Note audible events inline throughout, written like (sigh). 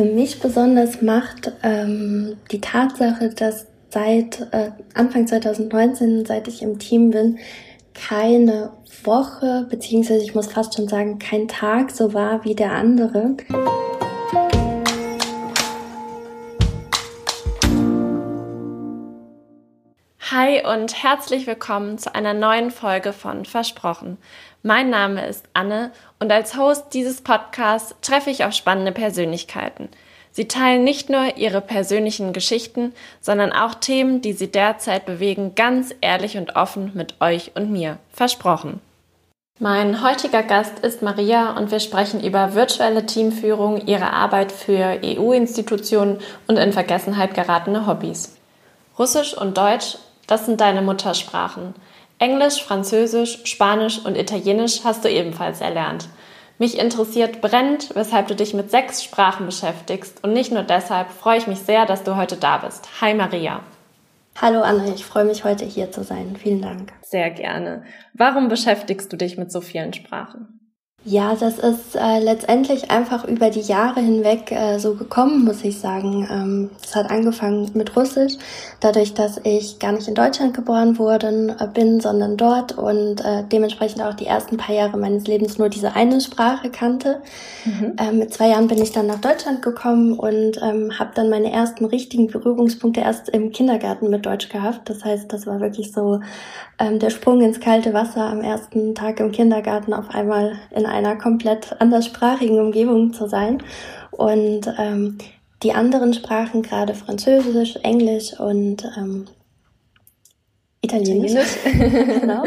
Für mich besonders macht ähm, die Tatsache, dass seit äh, Anfang 2019, seit ich im Team bin, keine Woche, beziehungsweise ich muss fast schon sagen, kein Tag so war wie der andere. Hi und herzlich willkommen zu einer neuen Folge von Versprochen. Mein Name ist Anne und als Host dieses Podcasts treffe ich auf spannende Persönlichkeiten. Sie teilen nicht nur ihre persönlichen Geschichten, sondern auch Themen, die sie derzeit bewegen, ganz ehrlich und offen mit euch und mir. Versprochen. Mein heutiger Gast ist Maria und wir sprechen über virtuelle Teamführung, ihre Arbeit für EU-Institutionen und in Vergessenheit geratene Hobbys. Russisch und Deutsch das sind deine Muttersprachen. Englisch, Französisch, Spanisch und Italienisch hast du ebenfalls erlernt. Mich interessiert brennend, weshalb du dich mit sechs Sprachen beschäftigst und nicht nur deshalb freue ich mich sehr, dass du heute da bist. Hi Maria. Hallo Anne, ich freue mich heute hier zu sein. Vielen Dank. Sehr gerne. Warum beschäftigst du dich mit so vielen Sprachen? Ja, das ist äh, letztendlich einfach über die Jahre hinweg äh, so gekommen, muss ich sagen. Ähm, es hat angefangen mit Russisch, dadurch, dass ich gar nicht in Deutschland geboren worden äh, bin, sondern dort und äh, dementsprechend auch die ersten paar Jahre meines Lebens nur diese eine Sprache kannte. Mhm. Ähm, mit zwei Jahren bin ich dann nach Deutschland gekommen und ähm, habe dann meine ersten richtigen Berührungspunkte erst im Kindergarten mit Deutsch gehabt. Das heißt, das war wirklich so ähm, der Sprung ins kalte Wasser am ersten Tag im Kindergarten auf einmal in einer komplett anderssprachigen Umgebung zu sein. Und ähm, die anderen Sprachen, gerade Französisch, Englisch und ähm, Italienisch, Italienisch. (laughs) genau,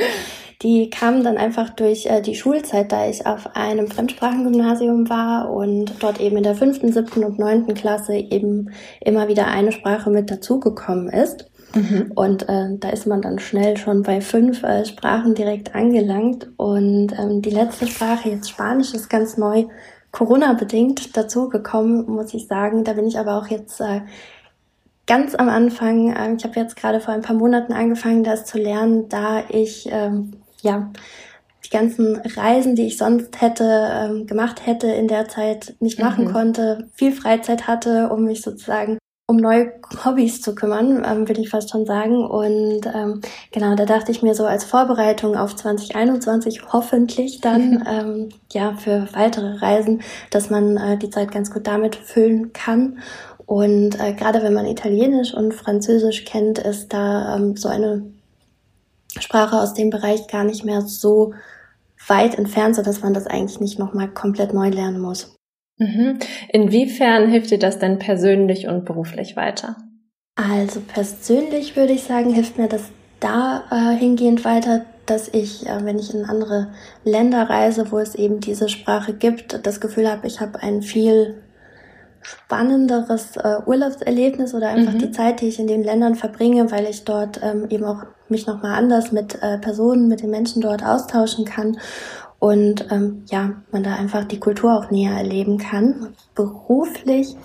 die kamen dann einfach durch äh, die Schulzeit, da ich auf einem Fremdsprachengymnasium war und dort eben in der fünften, siebten und neunten Klasse eben immer wieder eine Sprache mit dazugekommen ist. Mhm. Und äh, da ist man dann schnell schon bei fünf äh, Sprachen direkt angelangt. Und ähm, die letzte Sprache, jetzt Spanisch, ist ganz neu Corona-bedingt dazugekommen, muss ich sagen. Da bin ich aber auch jetzt äh, ganz am Anfang. Äh, ich habe jetzt gerade vor ein paar Monaten angefangen, das zu lernen, da ich ähm, ja die ganzen Reisen, die ich sonst hätte ähm, gemacht hätte in der Zeit nicht machen mhm. konnte, viel Freizeit hatte, um mich sozusagen um neue Hobbys zu kümmern, ähm, will ich fast schon sagen. Und ähm, genau, da dachte ich mir so als Vorbereitung auf 2021 hoffentlich dann (laughs) ähm, ja für weitere Reisen, dass man äh, die Zeit ganz gut damit füllen kann. Und äh, gerade wenn man Italienisch und Französisch kennt, ist da ähm, so eine Sprache aus dem Bereich gar nicht mehr so weit entfernt, so dass man das eigentlich nicht nochmal komplett neu lernen muss. Mhm. Inwiefern hilft dir das denn persönlich und beruflich weiter? Also persönlich würde ich sagen, hilft mir das da äh, weiter, dass ich, äh, wenn ich in andere Länder reise, wo es eben diese Sprache gibt, das Gefühl habe, ich habe ein viel spannenderes äh, Urlaubserlebnis oder einfach mhm. die Zeit, die ich in den Ländern verbringe, weil ich dort ähm, eben auch mich nochmal anders mit äh, Personen, mit den Menschen dort austauschen kann und ähm, ja, man da einfach die Kultur auch näher erleben kann. Beruflich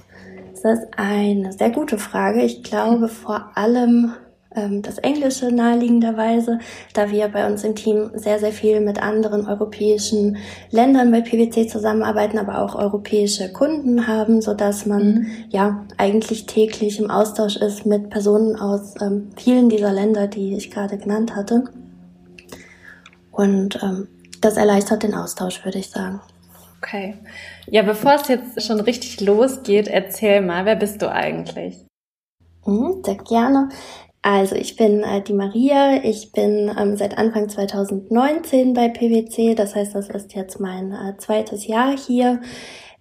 ist das eine sehr gute Frage. Ich glaube vor allem ähm, das Englische naheliegenderweise, da wir bei uns im Team sehr, sehr viel mit anderen europäischen Ländern bei PwC zusammenarbeiten, aber auch europäische Kunden haben, so dass man mhm. ja eigentlich täglich im Austausch ist mit Personen aus ähm, vielen dieser Länder, die ich gerade genannt hatte. Und ähm, das erleichtert den Austausch, würde ich sagen. Okay. Ja, bevor es jetzt schon richtig losgeht, erzähl mal, wer bist du eigentlich? Mhm, sehr gerne. Also ich bin äh, die Maria, ich bin ähm, seit Anfang 2019 bei PwC, das heißt, das ist jetzt mein äh, zweites Jahr hier.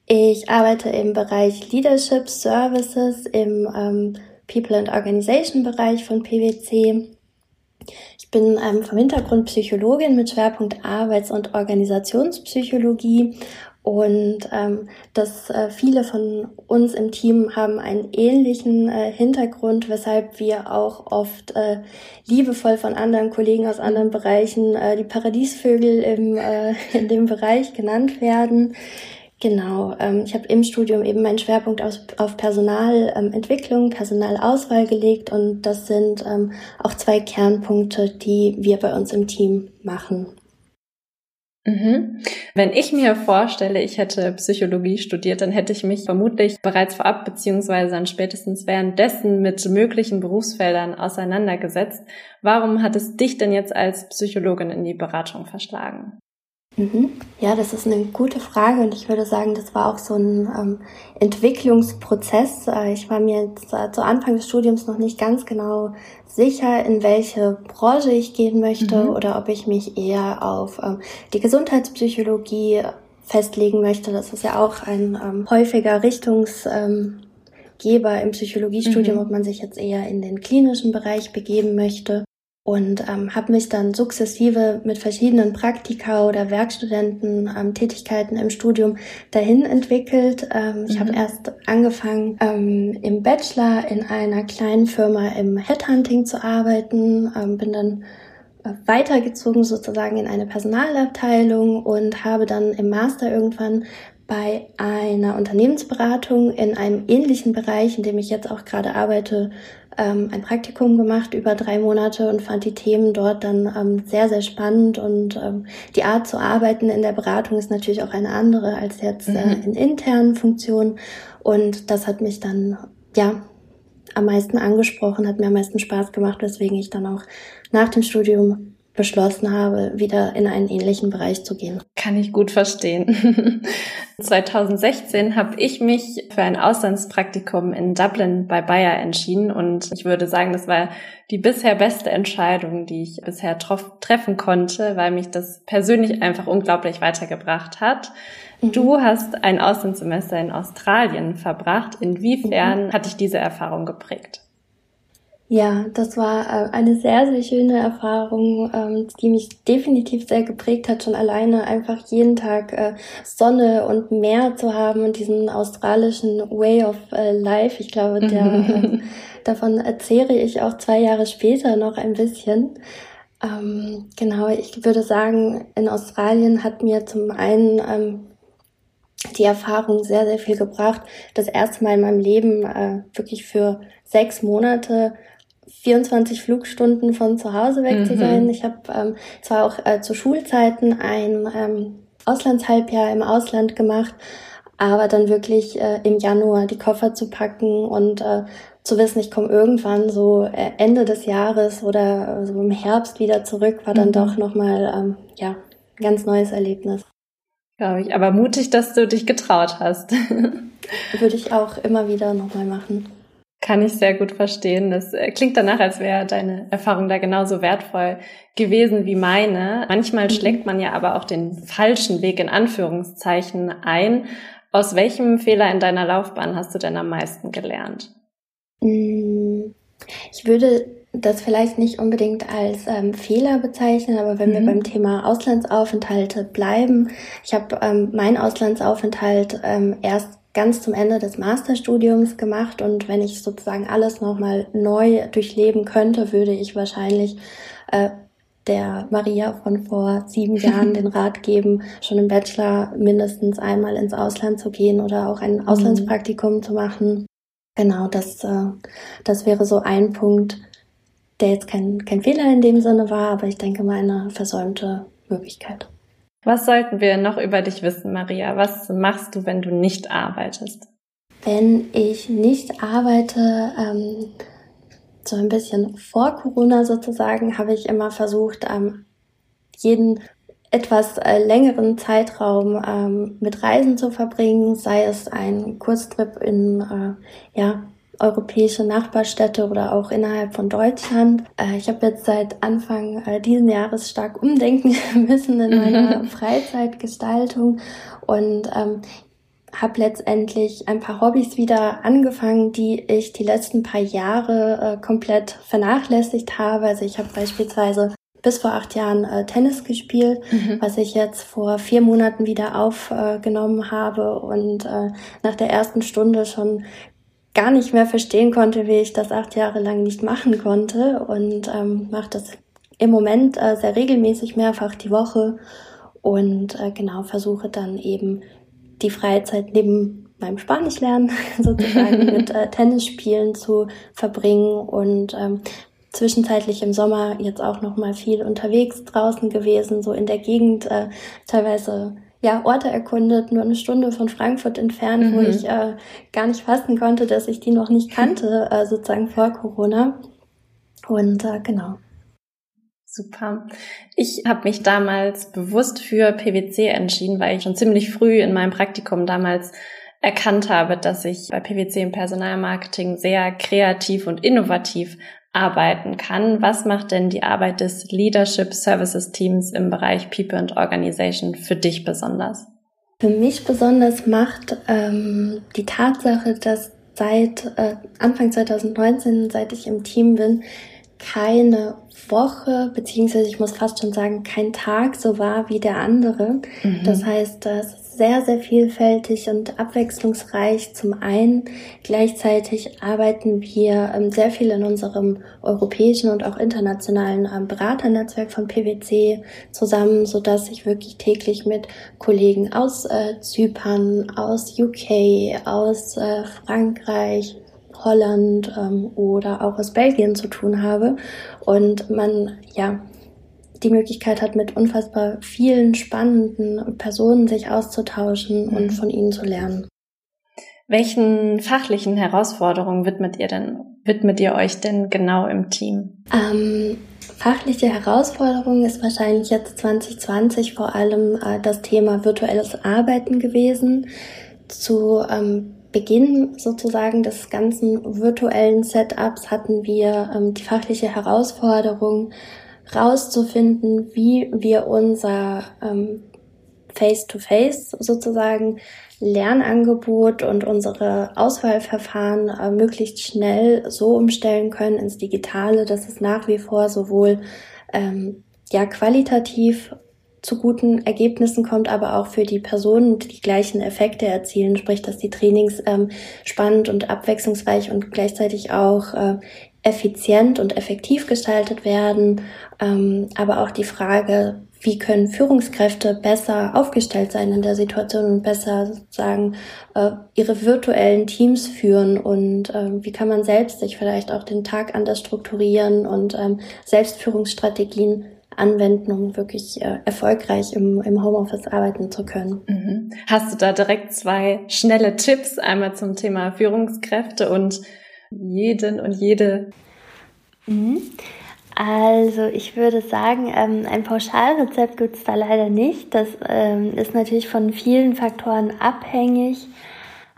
Ich arbeite im Bereich Leadership Services im ähm, People and Organization Bereich von PwC ich bin ähm, vom Hintergrund Psychologin mit Schwerpunkt Arbeits- und Organisationspsychologie und ähm, dass äh, viele von uns im Team haben einen ähnlichen äh, Hintergrund, weshalb wir auch oft äh, liebevoll von anderen Kollegen aus anderen Bereichen äh, die Paradiesvögel im, äh, (laughs) in dem Bereich genannt werden. Genau, ähm, ich habe im Studium eben meinen Schwerpunkt auf, auf Personalentwicklung, Personalauswahl gelegt und das sind ähm, auch zwei Kernpunkte, die wir bei uns im Team machen. Mhm. Wenn ich mir vorstelle, ich hätte Psychologie studiert, dann hätte ich mich vermutlich bereits vorab beziehungsweise dann spätestens währenddessen mit möglichen Berufsfeldern auseinandergesetzt. Warum hat es dich denn jetzt als Psychologin in die Beratung verschlagen? Mhm. Ja, das ist eine gute Frage und ich würde sagen, das war auch so ein ähm, Entwicklungsprozess. Äh, ich war mir jetzt, äh, zu Anfang des Studiums noch nicht ganz genau sicher, in welche Branche ich gehen möchte mhm. oder ob ich mich eher auf ähm, die Gesundheitspsychologie festlegen möchte. Das ist ja auch ein ähm, häufiger Richtungsgeber im Psychologiestudium, mhm. ob man sich jetzt eher in den klinischen Bereich begeben möchte und ähm, habe mich dann sukzessive mit verschiedenen Praktika oder Werkstudenten ähm, Tätigkeiten im Studium dahin entwickelt. Ähm, ich mhm. habe erst angefangen ähm, im Bachelor in einer kleinen Firma im Headhunting zu arbeiten, ähm, bin dann äh, weitergezogen sozusagen in eine Personalabteilung und habe dann im Master irgendwann bei einer Unternehmensberatung in einem ähnlichen Bereich, in dem ich jetzt auch gerade arbeite, ähm, ein Praktikum gemacht über drei Monate und fand die Themen dort dann ähm, sehr, sehr spannend. Und ähm, die Art zu arbeiten in der Beratung ist natürlich auch eine andere als jetzt äh, mhm. in internen Funktionen. Und das hat mich dann, ja, am meisten angesprochen, hat mir am meisten Spaß gemacht, weswegen ich dann auch nach dem Studium beschlossen habe, wieder in einen ähnlichen Bereich zu gehen. Kann ich gut verstehen. (laughs) 2016 habe ich mich für ein Auslandspraktikum in Dublin bei Bayer entschieden und ich würde sagen, das war die bisher beste Entscheidung, die ich bisher treffen konnte, weil mich das persönlich einfach unglaublich weitergebracht hat. Mhm. Du hast ein Auslandssemester in Australien verbracht. Inwiefern mhm. hat dich diese Erfahrung geprägt? Ja, das war äh, eine sehr, sehr schöne Erfahrung, ähm, die mich definitiv sehr geprägt hat, schon alleine einfach jeden Tag äh, Sonne und Meer zu haben und diesen australischen Way of äh, Life. Ich glaube, der, (laughs) davon erzähle ich auch zwei Jahre später noch ein bisschen. Ähm, genau, ich würde sagen, in Australien hat mir zum einen ähm, die Erfahrung sehr, sehr viel gebracht. Das erste Mal in meinem Leben äh, wirklich für sechs Monate 24 Flugstunden von zu Hause weg mhm. zu sein. Ich habe ähm, zwar auch äh, zu Schulzeiten ein ähm, Auslandshalbjahr im Ausland gemacht, aber dann wirklich äh, im Januar die Koffer zu packen und äh, zu wissen, ich komme irgendwann so äh, Ende des Jahres oder so im Herbst wieder zurück, war dann mhm. doch nochmal ähm, ja, ein ganz neues Erlebnis. Glaube ich, aber mutig, dass du dich getraut hast. (laughs) Würde ich auch immer wieder nochmal machen. Kann ich sehr gut verstehen. Das äh, klingt danach, als wäre deine Erfahrung da genauso wertvoll gewesen wie meine. Manchmal mhm. schlägt man ja aber auch den falschen Weg in Anführungszeichen ein. Aus welchem Fehler in deiner Laufbahn hast du denn am meisten gelernt? Mm, ich würde das vielleicht nicht unbedingt als ähm, Fehler bezeichnen, aber wenn mhm. wir beim Thema Auslandsaufenthalte bleiben, ich habe ähm, meinen Auslandsaufenthalt ähm, erst ganz zum Ende des Masterstudiums gemacht und wenn ich sozusagen alles nochmal neu durchleben könnte, würde ich wahrscheinlich äh, der Maria von vor sieben (laughs) Jahren den Rat geben, schon im Bachelor mindestens einmal ins Ausland zu gehen oder auch ein mhm. Auslandspraktikum zu machen. Genau, das, äh, das wäre so ein Punkt, der jetzt kein, kein Fehler in dem Sinne war, aber ich denke mal eine versäumte Möglichkeit. Was sollten wir noch über dich wissen, Maria? Was machst du, wenn du nicht arbeitest? Wenn ich nicht arbeite, ähm, so ein bisschen vor Corona sozusagen, habe ich immer versucht, ähm, jeden etwas äh, längeren Zeitraum ähm, mit Reisen zu verbringen, sei es ein Kurztrip in äh, ja, europäische Nachbarstädte oder auch innerhalb von Deutschland. Äh, ich habe jetzt seit Anfang äh, diesen Jahres stark umdenken (laughs) müssen in meiner Freizeitgestaltung und ähm, habe letztendlich ein paar Hobbys wieder angefangen, die ich die letzten paar Jahre äh, komplett vernachlässigt habe. Also ich habe beispielsweise bis vor acht Jahren äh, Tennis gespielt, mhm. was ich jetzt vor vier Monaten wieder aufgenommen habe und äh, nach der ersten Stunde schon gar nicht mehr verstehen konnte, wie ich das acht Jahre lang nicht machen konnte und ähm, mache das im Moment äh, sehr regelmäßig mehrfach die Woche und äh, genau versuche dann eben die Freizeit neben meinem Spanischlernen (laughs) sozusagen (laughs) mit äh, Tennisspielen zu verbringen und ähm, zwischenzeitlich im Sommer jetzt auch noch mal viel unterwegs draußen gewesen, so in der Gegend, äh, teilweise ja, Orte erkundet, nur eine Stunde von Frankfurt entfernt, mhm. wo ich äh, gar nicht fassen konnte, dass ich die noch nicht (laughs) kannte, äh, sozusagen vor Corona. Und äh, genau. Super. Ich habe mich damals bewusst für PwC entschieden, weil ich schon ziemlich früh in meinem Praktikum damals erkannt habe, dass ich bei PwC im Personalmarketing sehr kreativ und innovativ arbeiten kann. Was macht denn die Arbeit des Leadership Services Teams im Bereich People and Organization für dich besonders? Für mich besonders macht ähm, die Tatsache, dass seit äh, Anfang 2019, seit ich im Team bin, keine Woche, beziehungsweise ich muss fast schon sagen, kein Tag so war wie der andere. Mhm. Das heißt, das sehr, sehr vielfältig und abwechslungsreich zum einen. Gleichzeitig arbeiten wir ähm, sehr viel in unserem europäischen und auch internationalen ähm, Beraternetzwerk von PwC zusammen, so dass ich wirklich täglich mit Kollegen aus äh, Zypern, aus UK, aus äh, Frankreich, Holland ähm, oder auch aus Belgien zu tun habe und man ja die Möglichkeit hat, mit unfassbar vielen spannenden Personen sich auszutauschen mhm. und von ihnen zu lernen. Welchen fachlichen Herausforderungen widmet ihr denn, widmet ihr euch denn genau im Team? Ähm, fachliche Herausforderung ist wahrscheinlich jetzt 2020 vor allem äh, das Thema virtuelles Arbeiten gewesen. Zu ähm, Beginn sozusagen des ganzen virtuellen Setups hatten wir ähm, die fachliche Herausforderung, rauszufinden, wie wir unser ähm, Face-to-Face -face sozusagen Lernangebot und unsere Auswahlverfahren äh, möglichst schnell so umstellen können ins Digitale, dass es nach wie vor sowohl ähm, ja qualitativ zu guten Ergebnissen kommt, aber auch für die Personen die gleichen Effekte erzielen, sprich, dass die Trainings ähm, spannend und abwechslungsreich und gleichzeitig auch äh, effizient und effektiv gestaltet werden, ähm, aber auch die Frage, wie können Führungskräfte besser aufgestellt sein in der Situation und besser sozusagen äh, ihre virtuellen Teams führen und äh, wie kann man selbst sich vielleicht auch den Tag anders strukturieren und ähm, Selbstführungsstrategien anwenden, um wirklich äh, erfolgreich im, im Homeoffice arbeiten zu können. Mhm. Hast du da direkt zwei schnelle Tipps, einmal zum Thema Führungskräfte und jeden und jede? Mhm. Also ich würde sagen, ähm, ein Pauschalrezept gibt es da leider nicht. Das ähm, ist natürlich von vielen Faktoren abhängig.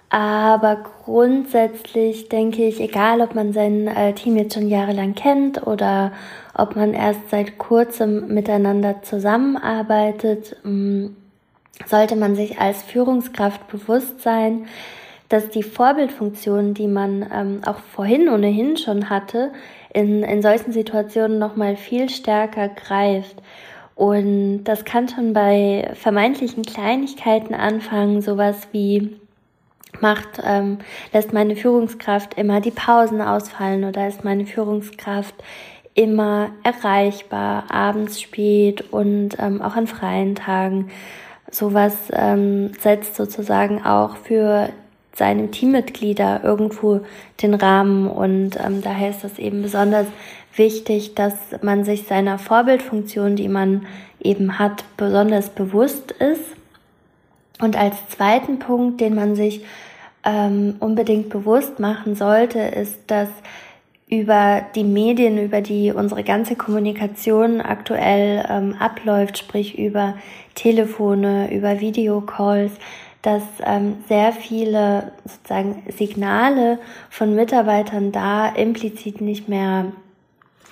Aber grundsätzlich denke ich, egal ob man sein äh, Team jetzt schon jahrelang kennt oder ob man erst seit kurzem miteinander zusammenarbeitet, mm, sollte man sich als Führungskraft bewusst sein, dass die Vorbildfunktion, die man ähm, auch vorhin ohnehin schon hatte, in, in solchen Situationen nochmal viel stärker greift. Und das kann schon bei vermeintlichen Kleinigkeiten anfangen, sowas wie macht, ähm, lässt meine Führungskraft immer die Pausen ausfallen oder ist meine Führungskraft immer erreichbar, abends spät und ähm, auch an freien Tagen. Sowas ähm, setzt sozusagen auch für seine Teammitglieder irgendwo den Rahmen und ähm, daher ist es eben besonders wichtig, dass man sich seiner Vorbildfunktion, die man eben hat, besonders bewusst ist. Und als zweiten Punkt, den man sich ähm, unbedingt bewusst machen sollte, ist, dass über die Medien, über die unsere ganze Kommunikation aktuell ähm, abläuft, sprich über Telefone, über Videocalls, dass ähm, sehr viele sozusagen Signale von Mitarbeitern da implizit nicht mehr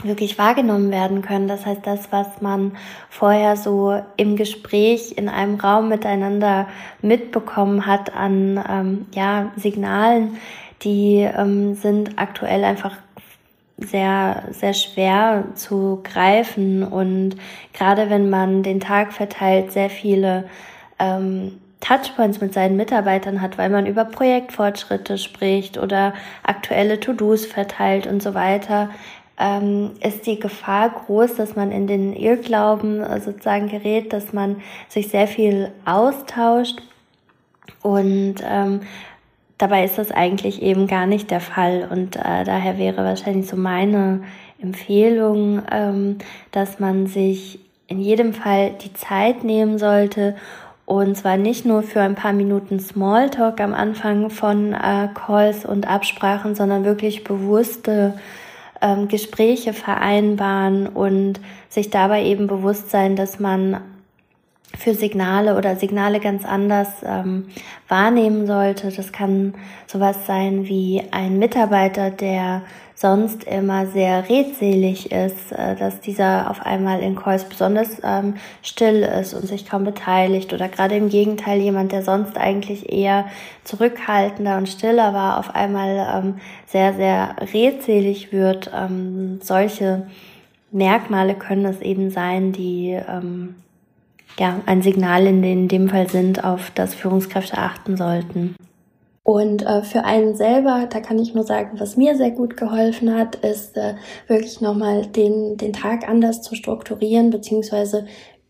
wirklich wahrgenommen werden können. Das heißt, das, was man vorher so im Gespräch in einem Raum miteinander mitbekommen hat an ähm, ja, Signalen, die ähm, sind aktuell einfach sehr, sehr schwer zu greifen. Und gerade wenn man den Tag verteilt sehr viele ähm, Touchpoints mit seinen Mitarbeitern hat, weil man über Projektfortschritte spricht oder aktuelle To-Dos verteilt und so weiter, ähm, ist die Gefahr groß, dass man in den Irrglauben äh, sozusagen gerät, dass man sich sehr viel austauscht und ähm, dabei ist das eigentlich eben gar nicht der Fall. Und äh, daher wäre wahrscheinlich so meine Empfehlung, ähm, dass man sich in jedem Fall die Zeit nehmen sollte, und zwar nicht nur für ein paar Minuten Smalltalk am Anfang von äh, Calls und Absprachen, sondern wirklich bewusste ähm, Gespräche vereinbaren und sich dabei eben bewusst sein, dass man für Signale oder Signale ganz anders ähm, wahrnehmen sollte. Das kann sowas sein wie ein Mitarbeiter, der sonst immer sehr redselig ist, äh, dass dieser auf einmal in Calls besonders ähm, still ist und sich kaum beteiligt oder gerade im Gegenteil jemand, der sonst eigentlich eher zurückhaltender und stiller war, auf einmal ähm, sehr, sehr redselig wird. Ähm, solche Merkmale können es eben sein, die ähm, ja, ein Signal in dem Fall sind, auf das Führungskräfte achten sollten. Und äh, für einen selber, da kann ich nur sagen, was mir sehr gut geholfen hat, ist äh, wirklich nochmal den, den Tag anders zu strukturieren, beziehungsweise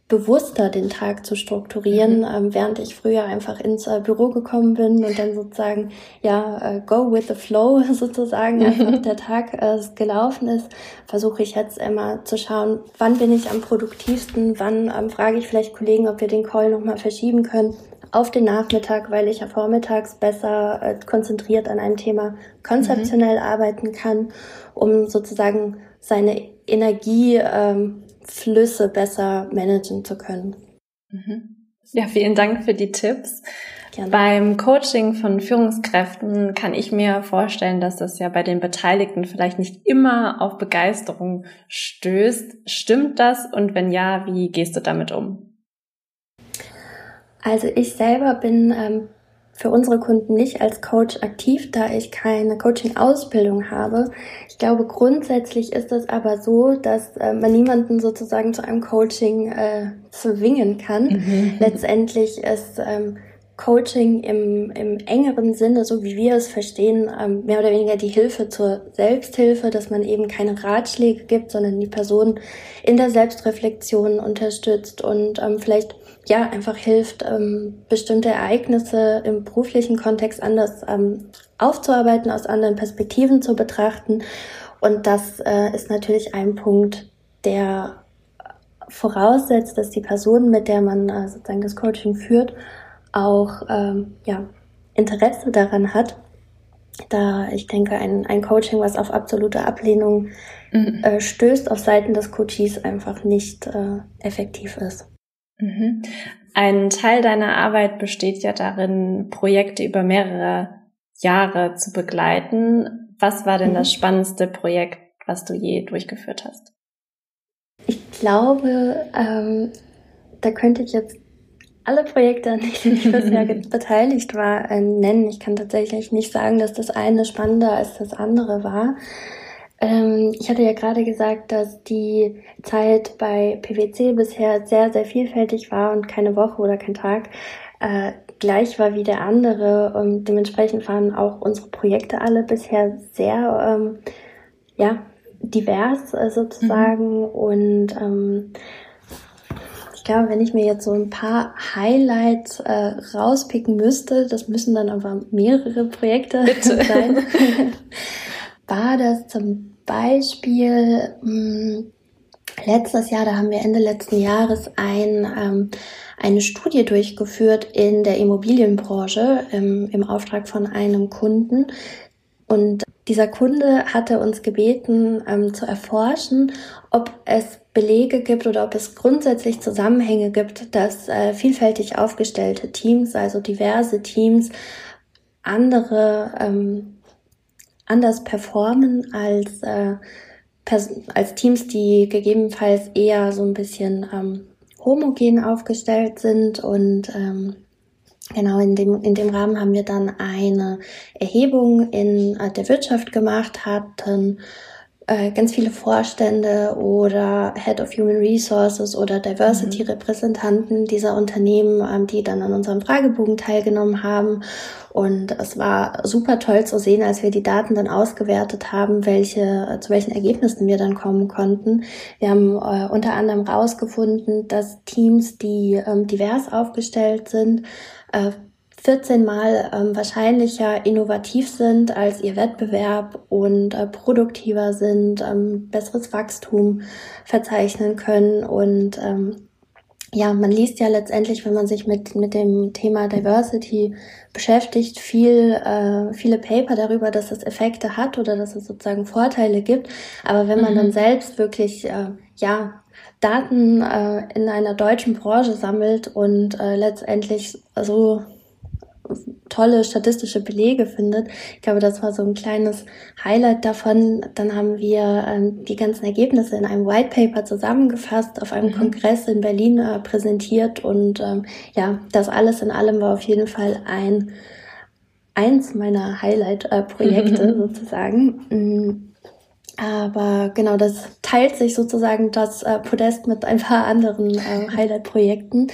bewusster den Tag zu strukturieren, mhm. ähm, während ich früher einfach ins äh, Büro gekommen bin und dann sozusagen, ja, äh, go with the flow (laughs) sozusagen, einfach der Tag äh, gelaufen ist, versuche ich jetzt immer zu schauen, wann bin ich am produktivsten, wann ähm, frage ich vielleicht Kollegen, ob wir den Call nochmal verschieben können auf den Nachmittag, weil ich ja vormittags besser äh, konzentriert an einem Thema konzeptionell mhm. arbeiten kann, um sozusagen seine Energie ähm, besser managen zu können. Mhm. Ja, vielen Dank für die Tipps. Gerne. Beim Coaching von Führungskräften kann ich mir vorstellen, dass das ja bei den Beteiligten vielleicht nicht immer auf Begeisterung stößt. Stimmt das? Und wenn ja, wie gehst du damit um? Also ich selber bin ähm, für unsere Kunden nicht als Coach aktiv, da ich keine Coaching-Ausbildung habe. Ich glaube, grundsätzlich ist es aber so, dass äh, man niemanden sozusagen zu einem Coaching äh, zwingen kann. Mhm. Letztendlich ist ähm, Coaching im, im engeren Sinne, so wie wir es verstehen, ähm, mehr oder weniger die Hilfe zur Selbsthilfe, dass man eben keine Ratschläge gibt, sondern die Person in der Selbstreflexion unterstützt und ähm, vielleicht ja einfach hilft, ähm, bestimmte Ereignisse im beruflichen Kontext anders ähm, aufzuarbeiten, aus anderen Perspektiven zu betrachten. Und das äh, ist natürlich ein Punkt, der voraussetzt, dass die Person, mit der man äh, sozusagen das Coaching führt, auch ähm, ja, Interesse daran hat. Da ich denke, ein, ein Coaching, was auf absolute Ablehnung mhm. äh, stößt, auf Seiten des Coaches einfach nicht äh, effektiv ist. Mhm. Ein Teil deiner Arbeit besteht ja darin, Projekte über mehrere Jahre zu begleiten. Was war denn mhm. das spannendste Projekt, was du je durchgeführt hast? Ich glaube, ähm, da könnte ich jetzt alle Projekte, an denen ich bisher (laughs) beteiligt war, äh, nennen. Ich kann tatsächlich nicht sagen, dass das eine spannender als das andere war. Ähm, ich hatte ja gerade gesagt, dass die Zeit bei PwC bisher sehr, sehr vielfältig war und keine Woche oder kein Tag äh, gleich war wie der andere. Und dementsprechend waren auch unsere Projekte alle bisher sehr, ähm, ja, divers äh, sozusagen. Mhm. Und ähm, glaube, wenn ich mir jetzt so ein paar Highlights äh, rauspicken müsste, das müssen dann aber mehrere Projekte Bitte. (laughs) sein. (laughs) war das zum Beispiel mh, hm, letztes Jahr, da haben wir Ende letzten Jahres ein, ähm, eine Studie durchgeführt in der Immobilienbranche im, im Auftrag von einem Kunden. Und dieser Kunde hatte uns gebeten ähm, zu erforschen, ob es Belege gibt oder ob es grundsätzlich Zusammenhänge gibt, dass äh, vielfältig aufgestellte Teams, also diverse Teams, andere ähm, anders performen als, äh, als Teams, die gegebenenfalls eher so ein bisschen ähm, homogen aufgestellt sind. Und ähm, genau in dem, in dem Rahmen haben wir dann eine Erhebung in äh, der Wirtschaft gemacht, hatten äh, ganz viele Vorstände oder Head of Human Resources oder Diversity-Repräsentanten dieser Unternehmen, ähm, die dann an unserem Fragebogen teilgenommen haben. Und es war super toll zu sehen, als wir die Daten dann ausgewertet haben, welche, zu welchen Ergebnissen wir dann kommen konnten. Wir haben äh, unter anderem herausgefunden, dass Teams, die ähm, divers aufgestellt sind, äh, 14 Mal ähm, wahrscheinlicher innovativ sind als ihr Wettbewerb und äh, produktiver sind, ähm, besseres Wachstum verzeichnen können und ähm, ja, man liest ja letztendlich, wenn man sich mit, mit dem Thema Diversity beschäftigt, viel, äh, viele Paper darüber, dass es Effekte hat oder dass es sozusagen Vorteile gibt. Aber wenn man mhm. dann selbst wirklich, äh, ja, Daten äh, in einer deutschen Branche sammelt und äh, letztendlich so tolle statistische Belege findet. Ich glaube, das war so ein kleines Highlight davon. Dann haben wir ähm, die ganzen Ergebnisse in einem White Paper zusammengefasst, auf einem mhm. Kongress in Berlin äh, präsentiert und ähm, ja, das alles in allem war auf jeden Fall ein eins meiner Highlight-Projekte mhm. sozusagen. Mm. Aber genau, das teilt sich sozusagen das äh, Podest mit ein paar anderen äh, Highlight-Projekten.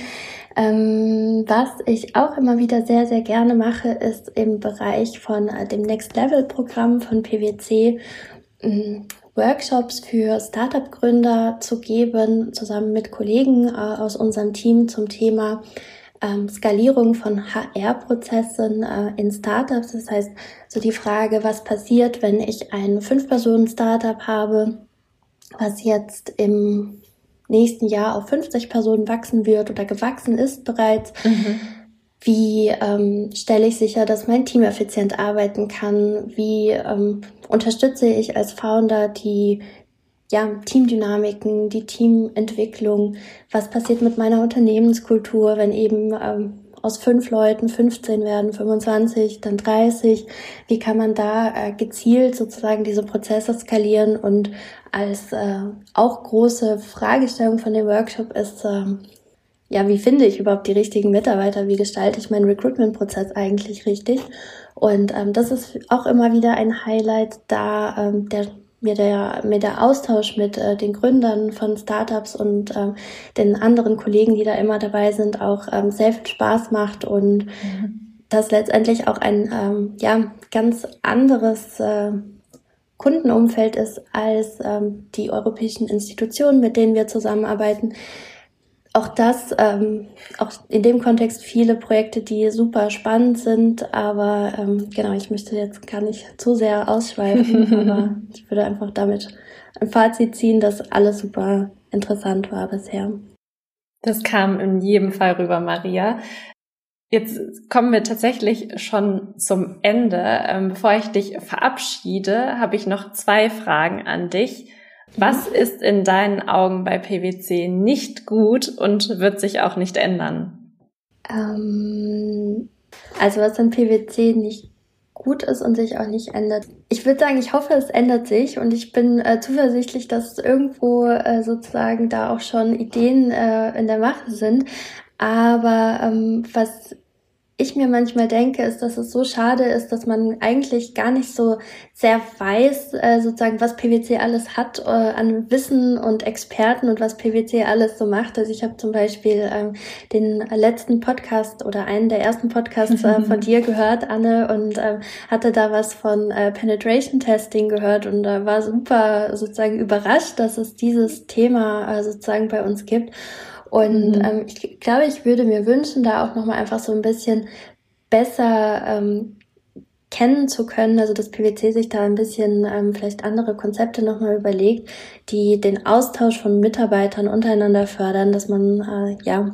Ähm, was ich auch immer wieder sehr, sehr gerne mache, ist im Bereich von äh, dem Next Level Programm von PwC äh, Workshops für Startup-Gründer zu geben, zusammen mit Kollegen äh, aus unserem Team zum Thema ähm, Skalierung von HR-Prozessen äh, in Startups. Das heißt, so die Frage, was passiert, wenn ich ein Fünf-Personen-Startup habe, was jetzt im nächsten Jahr auf 50 Personen wachsen wird oder gewachsen ist bereits. Mhm. Wie ähm, stelle ich sicher, dass mein Team effizient arbeiten kann? Wie ähm, unterstütze ich als Founder die ja, Teamdynamiken, die Teamentwicklung? Was passiert mit meiner Unternehmenskultur, wenn eben ähm, aus fünf Leuten 15 werden, 25, dann 30. Wie kann man da äh, gezielt sozusagen diese Prozesse skalieren? Und als äh, auch große Fragestellung von dem Workshop ist, äh, ja, wie finde ich überhaupt die richtigen Mitarbeiter? Wie gestalte ich meinen Recruitment-Prozess eigentlich richtig? Und ähm, das ist auch immer wieder ein Highlight, da ähm, der mir der, mir der Austausch mit äh, den Gründern von Startups und ähm, den anderen Kollegen, die da immer dabei sind, auch ähm, sehr viel Spaß macht und mhm. das letztendlich auch ein ähm, ja, ganz anderes äh, Kundenumfeld ist als ähm, die europäischen Institutionen, mit denen wir zusammenarbeiten auch das, ähm, auch in dem Kontext viele Projekte, die super spannend sind, aber ähm, genau, ich möchte jetzt gar nicht zu sehr ausschweifen, (laughs) aber ich würde einfach damit ein Fazit ziehen, dass alles super interessant war bisher. Das kam in jedem Fall rüber, Maria. Jetzt kommen wir tatsächlich schon zum Ende. Ähm, bevor ich dich verabschiede, habe ich noch zwei Fragen an dich. Was ist in deinen Augen bei PwC nicht gut und wird sich auch nicht ändern? Ähm, also was an PwC nicht gut ist und sich auch nicht ändert. Ich würde sagen, ich hoffe, es ändert sich und ich bin äh, zuversichtlich, dass irgendwo äh, sozusagen da auch schon Ideen äh, in der Mache sind. Aber ähm, was ich mir manchmal denke, ist, dass es so schade ist, dass man eigentlich gar nicht so sehr weiß, äh, sozusagen, was PwC alles hat äh, an Wissen und Experten und was PwC alles so macht. Also ich habe zum Beispiel ähm, den letzten Podcast oder einen der ersten Podcasts äh, von (laughs) dir gehört, Anne, und ähm, hatte da was von äh, Penetration Testing gehört und war super sozusagen überrascht, dass es dieses Thema äh, sozusagen bei uns gibt. Und mhm. ähm, ich glaube, ich würde mir wünschen, da auch nochmal einfach so ein bisschen besser ähm, kennen zu können, also dass PwC sich da ein bisschen ähm, vielleicht andere Konzepte nochmal überlegt, die den Austausch von Mitarbeitern untereinander fördern, dass man äh, ja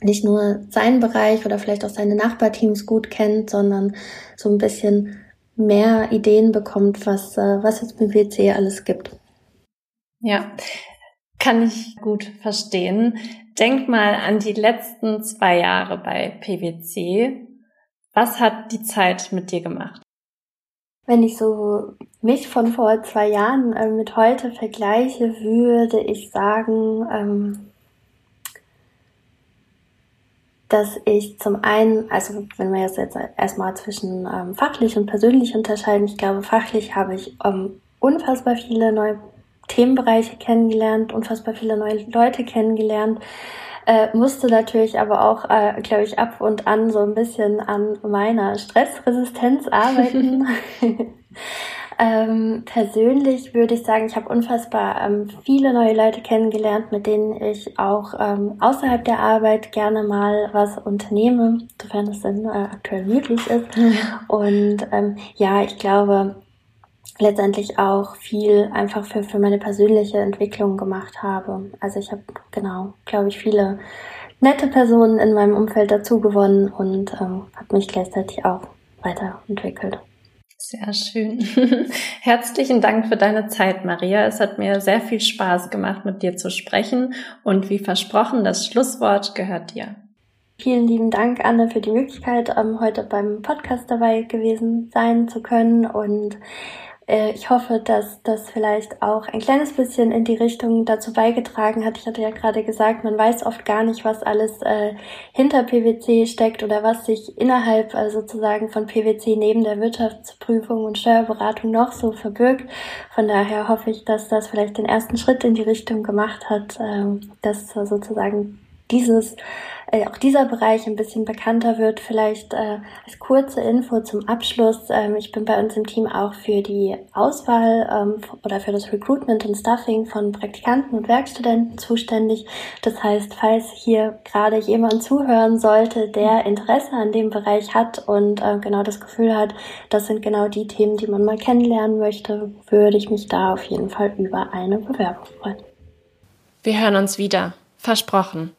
nicht nur seinen Bereich oder vielleicht auch seine Nachbarteams gut kennt, sondern so ein bisschen mehr Ideen bekommt, was, äh, was mit PwC alles gibt. Ja, kann ich gut verstehen. Denk mal an die letzten zwei Jahre bei PwC. Was hat die Zeit mit dir gemacht? Wenn ich so mich von vor zwei Jahren äh, mit heute vergleiche, würde ich sagen, ähm, dass ich zum einen, also wenn wir jetzt, erstmal zwischen ähm, fachlich und persönlich unterscheiden, ich glaube, fachlich habe ich ähm, unfassbar viele neue Themenbereiche kennengelernt, unfassbar viele neue Leute kennengelernt. Äh, musste natürlich aber auch, äh, glaube ich, ab und an so ein bisschen an meiner Stressresistenz (laughs) arbeiten. (laughs) Ähm, persönlich würde ich sagen, ich habe unfassbar ähm, viele neue Leute kennengelernt, mit denen ich auch ähm, außerhalb der Arbeit gerne mal was unternehme, sofern es denn äh, aktuell möglich ist. (laughs) Und ähm, ja, ich glaube, letztendlich auch viel einfach für, für meine persönliche Entwicklung gemacht habe. Also ich habe, genau, glaube ich, viele nette Personen in meinem Umfeld dazu gewonnen und ähm, habe mich gleichzeitig auch weiterentwickelt. Sehr schön. (laughs) Herzlichen Dank für deine Zeit, Maria. Es hat mir sehr viel Spaß gemacht, mit dir zu sprechen. Und wie versprochen, das Schlusswort gehört dir. Vielen lieben Dank, Anne, für die Möglichkeit, ähm, heute beim Podcast dabei gewesen sein zu können. Und äh, ich hoffe, dass das vielleicht auch ein kleines bisschen in die Richtung dazu beigetragen hat. Ich hatte ja gerade gesagt, man weiß oft gar nicht, was alles äh, hinter PwC steckt oder was sich innerhalb äh, sozusagen von PwC neben der Wirtschaftsprüfung und Steuerberatung noch so verbirgt. Von daher hoffe ich, dass das vielleicht den ersten Schritt in die Richtung gemacht hat, äh, dass sozusagen dieses äh, auch dieser Bereich ein bisschen bekannter wird. Vielleicht äh, als kurze Info zum Abschluss. Ähm, ich bin bei uns im Team auch für die Auswahl ähm, oder für das Recruitment und Stuffing von Praktikanten und Werkstudenten zuständig. Das heißt, falls hier gerade jemand zuhören sollte, der Interesse an dem Bereich hat und äh, genau das Gefühl hat, das sind genau die Themen, die man mal kennenlernen möchte, würde ich mich da auf jeden Fall über eine Bewerbung freuen. Wir hören uns wieder. Versprochen.